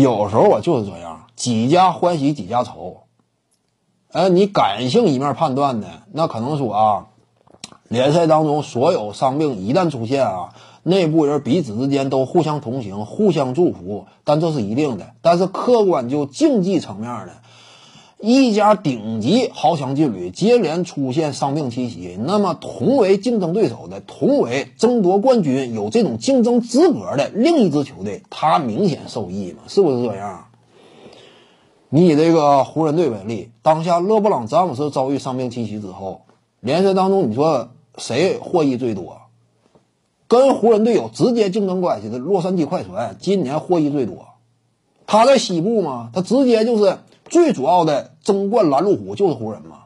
有时候我就是这样，几家欢喜几家愁。呃，你感性一面判断的，那可能说啊，联赛当中所有伤病一旦出现啊，内部人彼此之间都互相同情、互相祝福，但这是一定的。但是客观就竞技层面的，一家顶级豪强劲旅接连出现伤病侵袭，那么同为竞争对手的、同为争夺冠军有这种竞争资格的另一支球队，他明显受益嘛？是不是这样？你以这个湖人队为例，当下勒布朗詹姆斯遭遇伤病侵袭之后，联赛当中你说谁获益最多？跟湖人队有直接竞争关系的洛杉矶快船今年获益最多。他在西部嘛，他直接就是最主要的争冠拦路虎就是湖人嘛。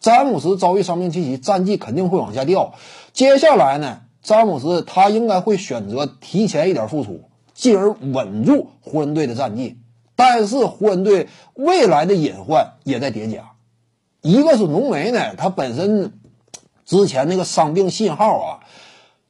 詹姆斯遭遇伤病侵袭，战绩肯定会往下掉。接下来呢，詹姆斯他应该会选择提前一点复出，进而稳住湖人队的战绩。但是湖人队未来的隐患也在叠加，一个是浓眉呢，他本身之前那个伤病信号啊，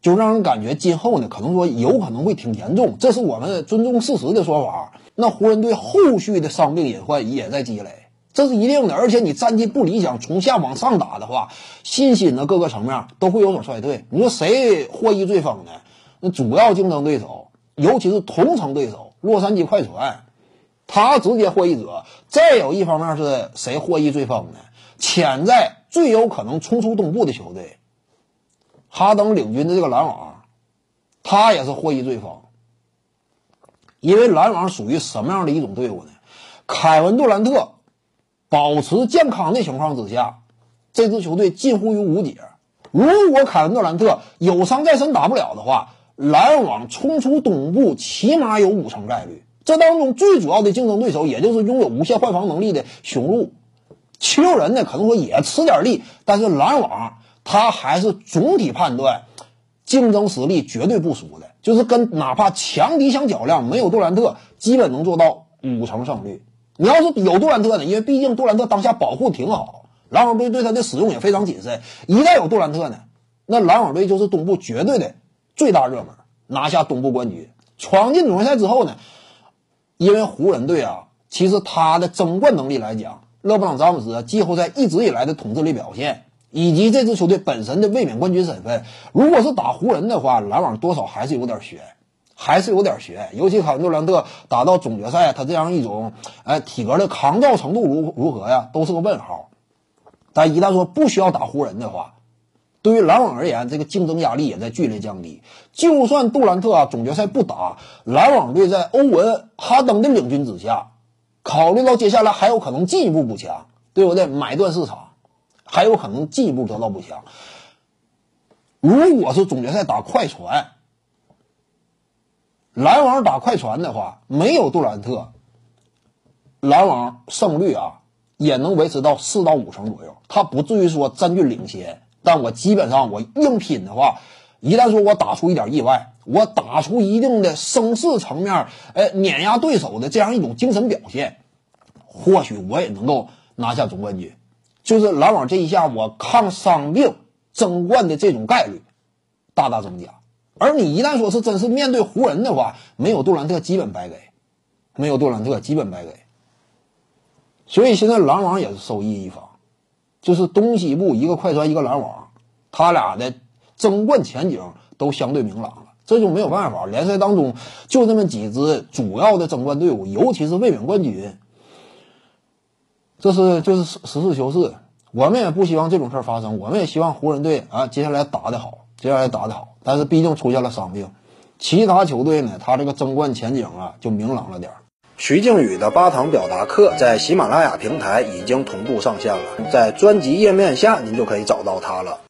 就让人感觉今后呢可能说有可能会挺严重，这是我们尊重事实的说法。那湖人队后续的伤病隐患也在积累，这是一定的。而且你战绩不理想，从下往上打的话，信心的各个层面都会有所衰退。你说谁获益最丰呢？那主要竞争对手，尤其是同城对手洛杉矶快船。他直接获益者，再有一方面是谁获益最丰呢？潜在最有可能冲出东部的球队，哈登领军的这个篮网，他也是获益最丰。因为篮网属于什么样的一种队伍呢？凯文杜兰特保持健康的情况之下，这支球队近乎于无解。如果凯文杜兰特有伤在身打不了的话，篮网冲出东部起码有五成概率。这当中最主要的竞争对手，也就是拥有无限换防能力的雄鹿。七六人呢，可能说也吃点力，但是篮网他还是总体判断竞争实力绝对不输的，就是跟哪怕强敌相较量，没有杜兰特，基本能做到五成胜率。你要是有杜兰特呢，因为毕竟杜兰特当下保护挺好，篮网队对他的使用也非常谨慎。一旦有杜兰特呢，那篮网队就是东部绝对的最大热门，拿下东部冠军，闯进总决赛之后呢？因为湖人队啊，其实他的争冠能力来讲，勒布朗詹姆斯季后赛一直以来的统治力表现，以及这支球队本身的卫冕冠军身份，如果是打湖人的话，篮网多少还是有点悬，还是有点悬。尤其凯文杜兰特打到总决赛，他这样一种哎体格的抗造程度如如何呀，都是个问号。但一旦说不需要打湖人的话，对于篮网而言，这个竞争压力也在剧烈降低。就算杜兰特啊总决赛不打，篮网队在欧文、哈登的领军之下，考虑到接下来还有可能进一步补强，对不对？买断市场还有可能进一步得到补强。如果是总决赛打快船，篮网打快船的话，没有杜兰特，篮网胜率啊也能维持到四到五成左右，他不至于说占据领先。但我基本上我硬拼的话，一旦说我打出一点意外，我打出一定的声势层面，哎，碾压对手的这样一种精神表现，或许我也能够拿下总冠军。就是篮网这一下，我抗伤病争冠的这种概率大大增加。而你一旦说是真是面对湖人的话，没有杜兰特基本白给，没有杜兰特基本白给。所以现在篮网也是受益一方。就是东西部一个快船一个篮网，他俩的争冠前景都相对明朗了，这就没有办法。联赛当中就那么几支主要的争冠队伍，尤其是卫冕冠军，这是就是实事求是。我们也不希望这种事儿发生，我们也希望湖人队啊接下来打得好，接下来打得好。但是毕竟出现了伤病，其他球队呢，他这个争冠前景啊就明朗了点儿。徐静宇的八堂表达课在喜马拉雅平台已经同步上线了，在专辑页面下您就可以找到他了。